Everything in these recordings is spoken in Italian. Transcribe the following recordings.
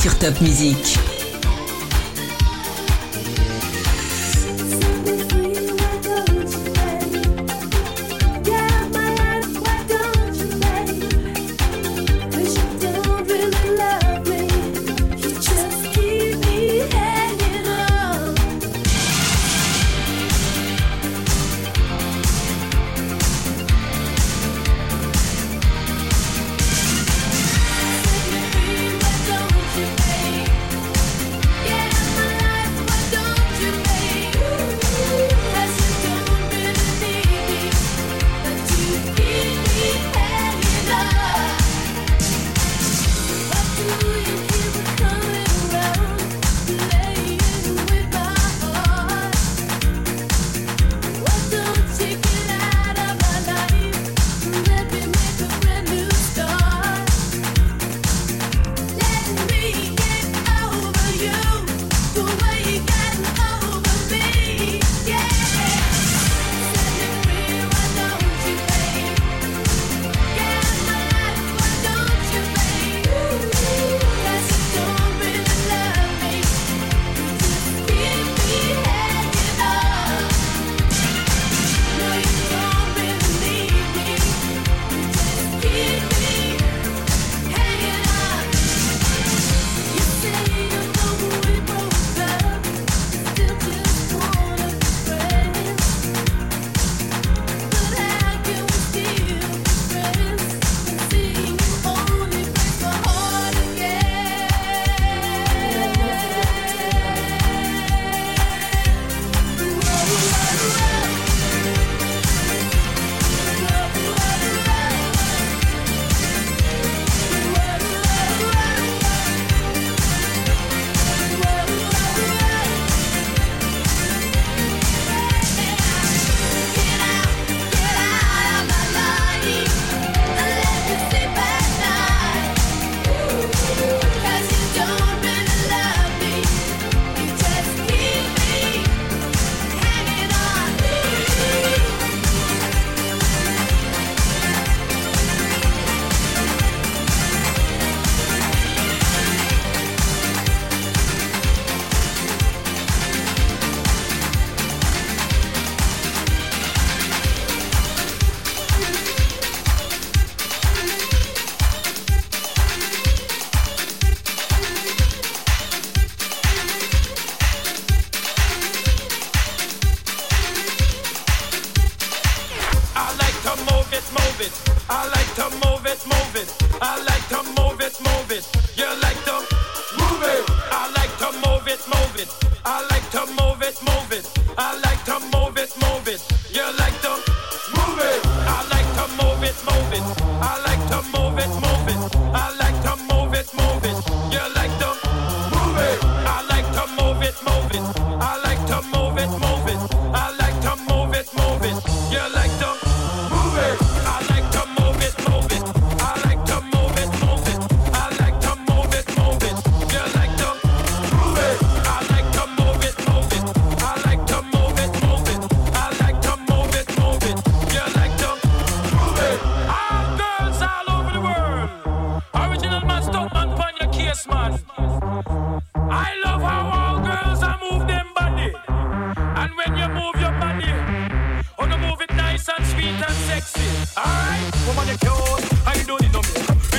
sur Top Music.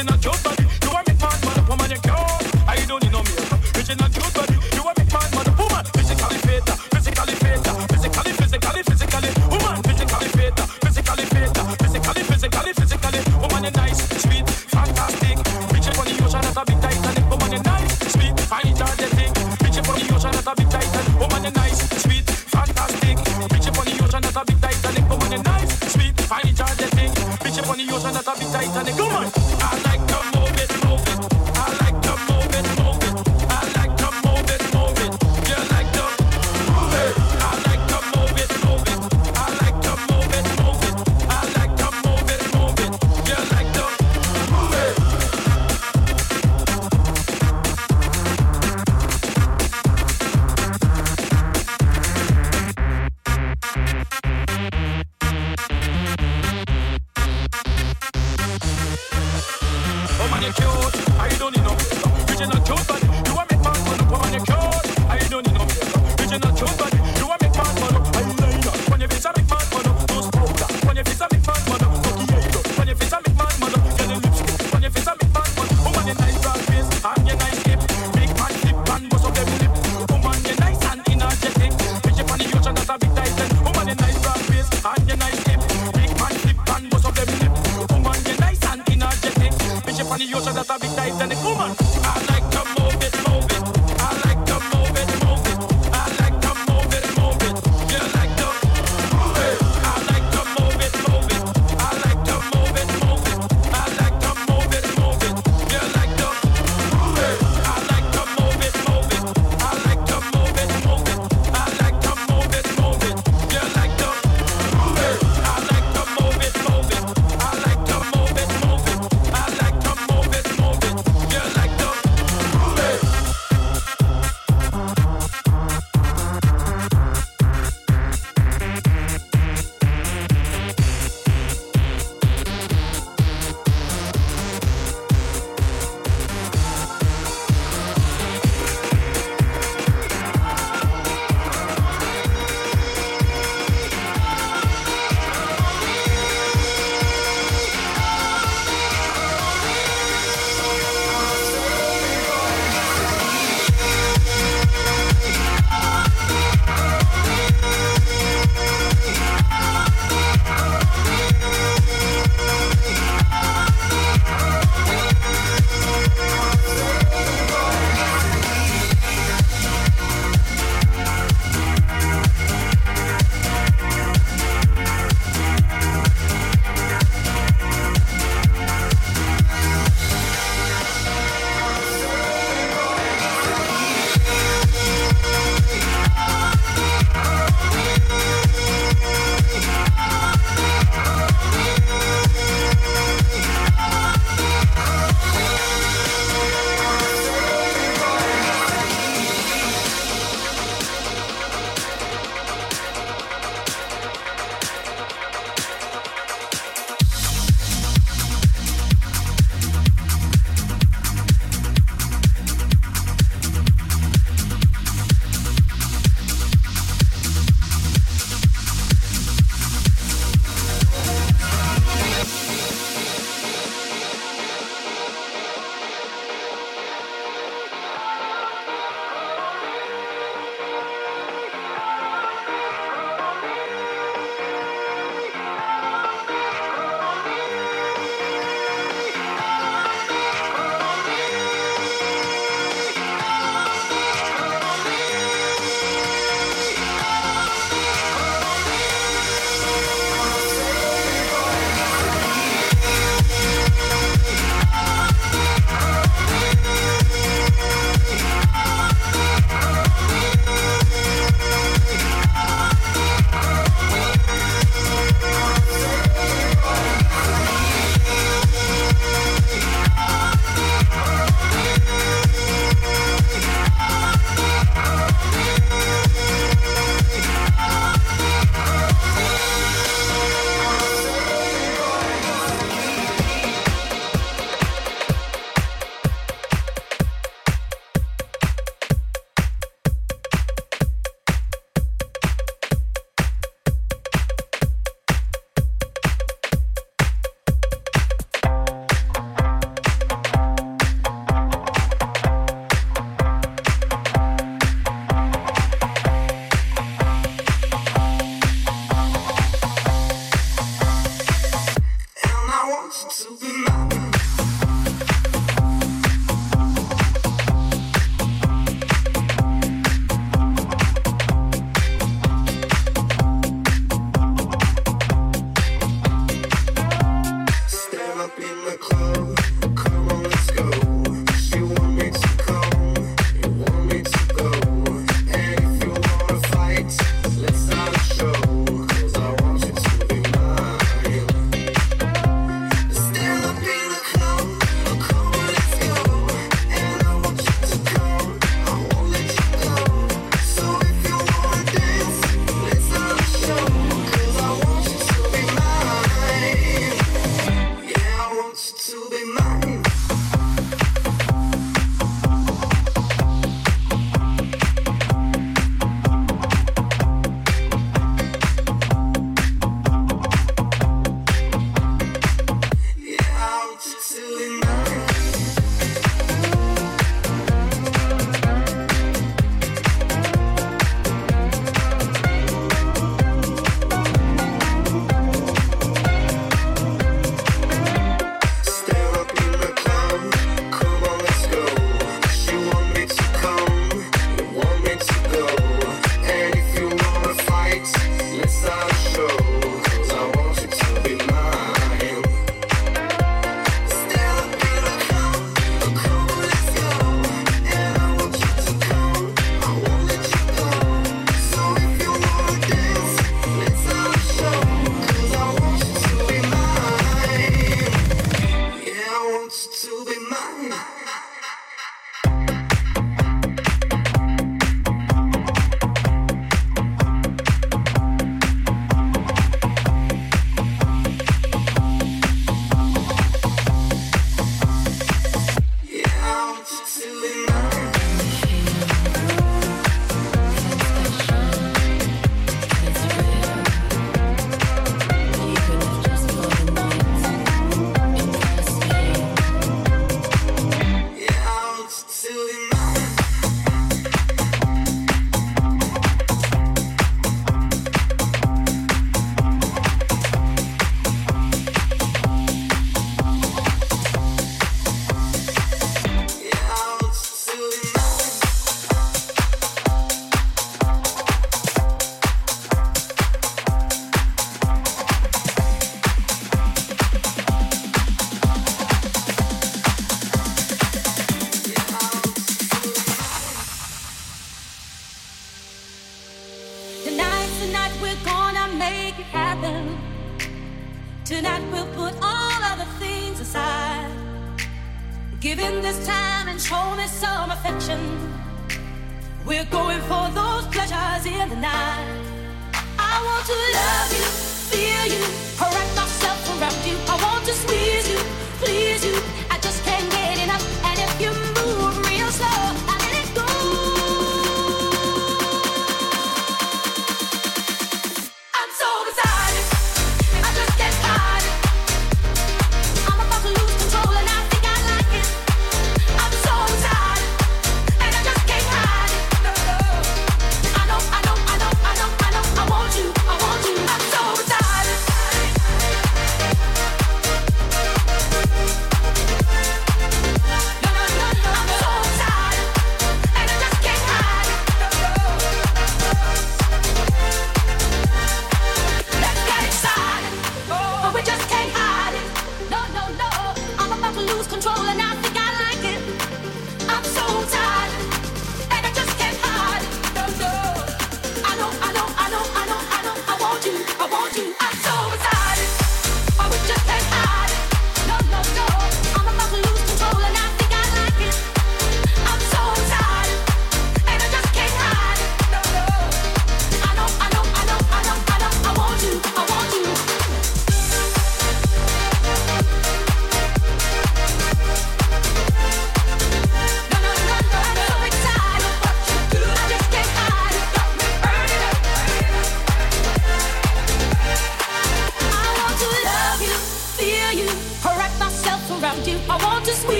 in a joke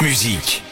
Musique.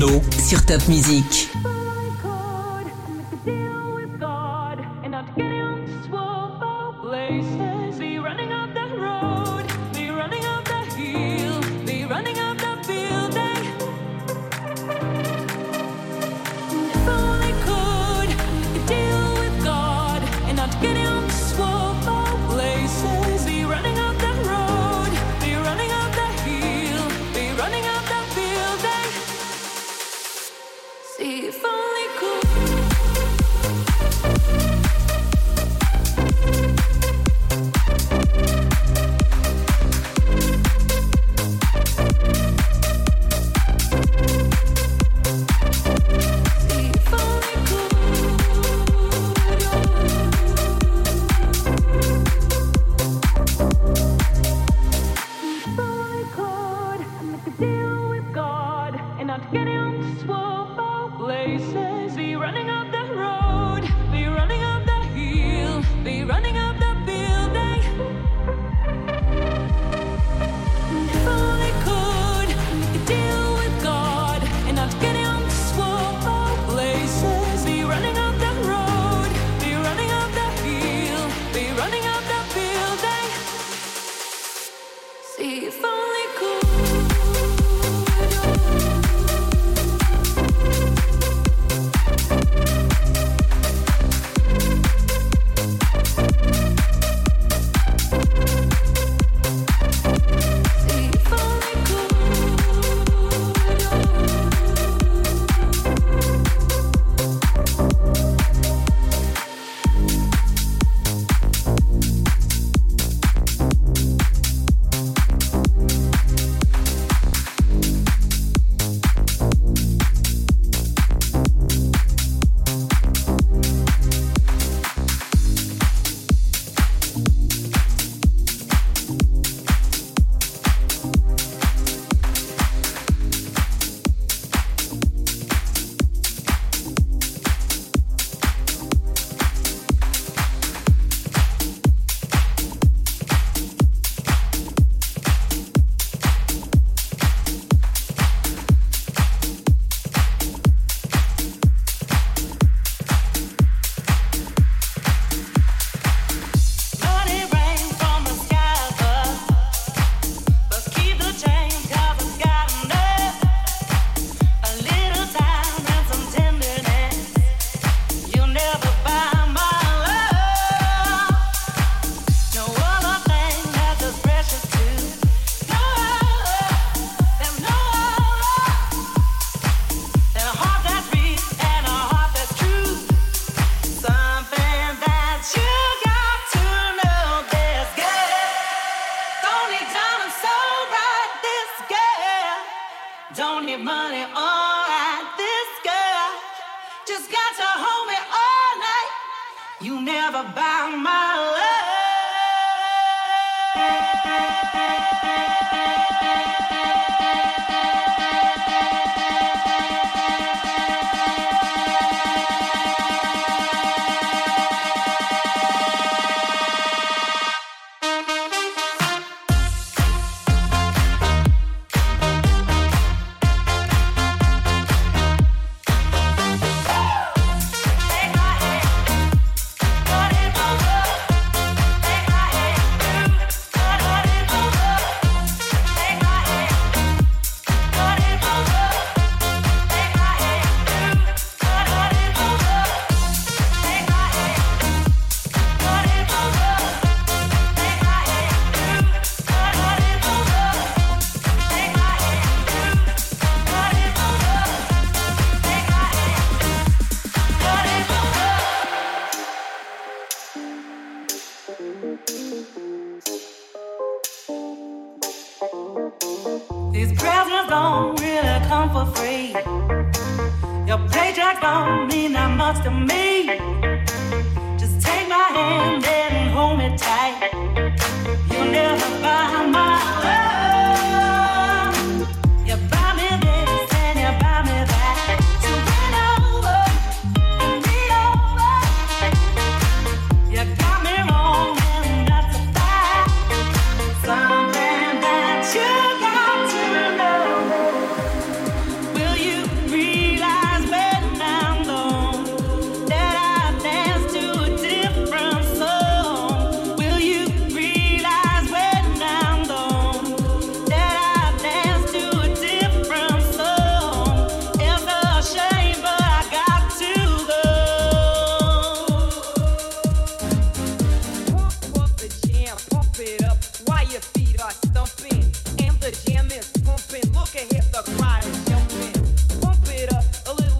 sur top musique. Look ahead, the crowd is jumping. Pump it up a little.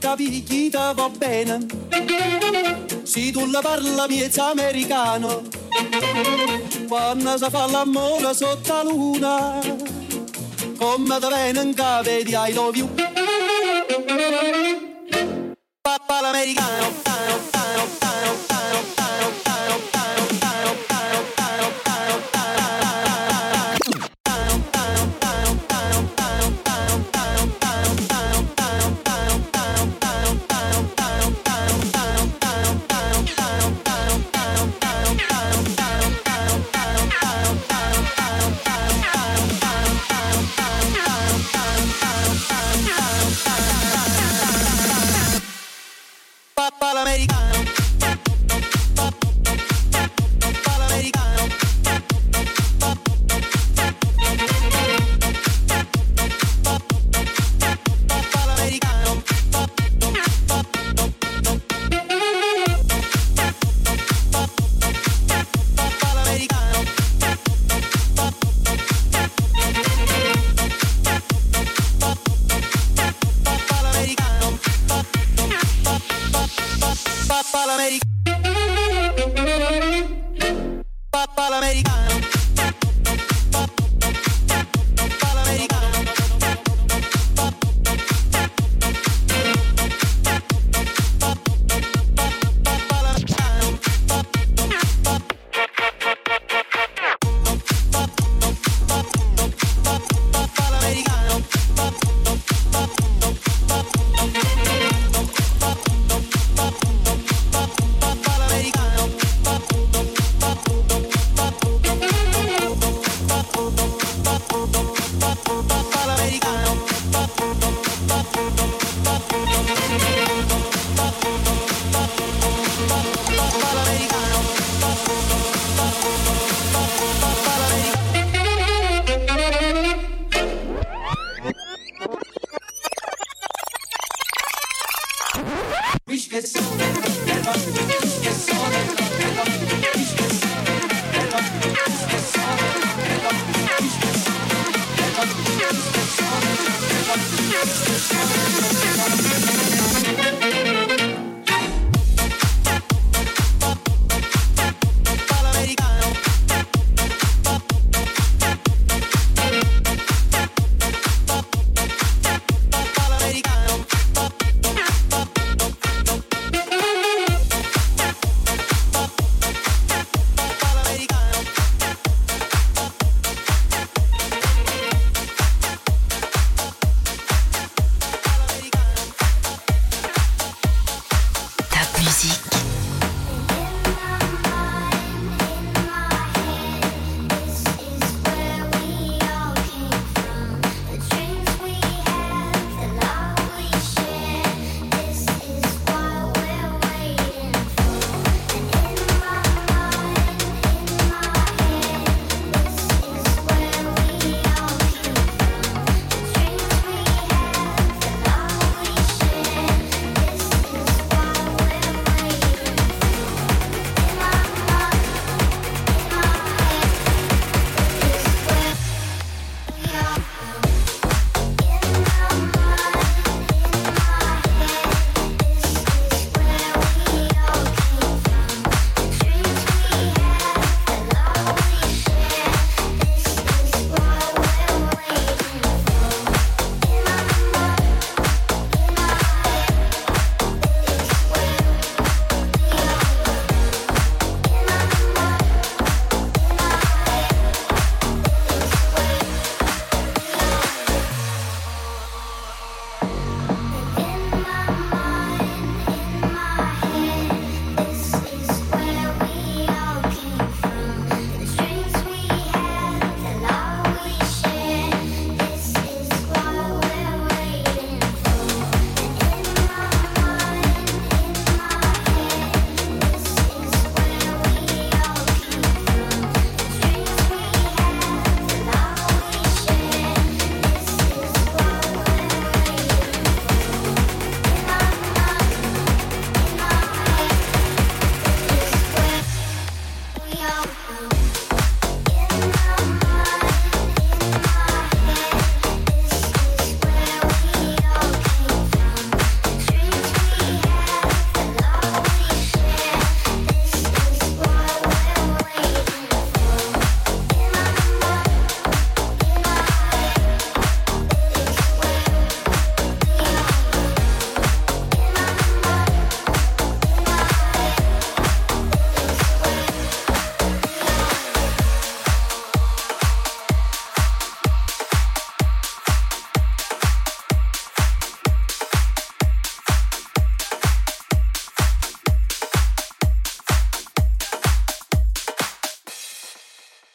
capichita va bene. Se tu la parla è americano, quando si fa l'amore sotto la luna, come da bene cave di I love you. Papà l'americano.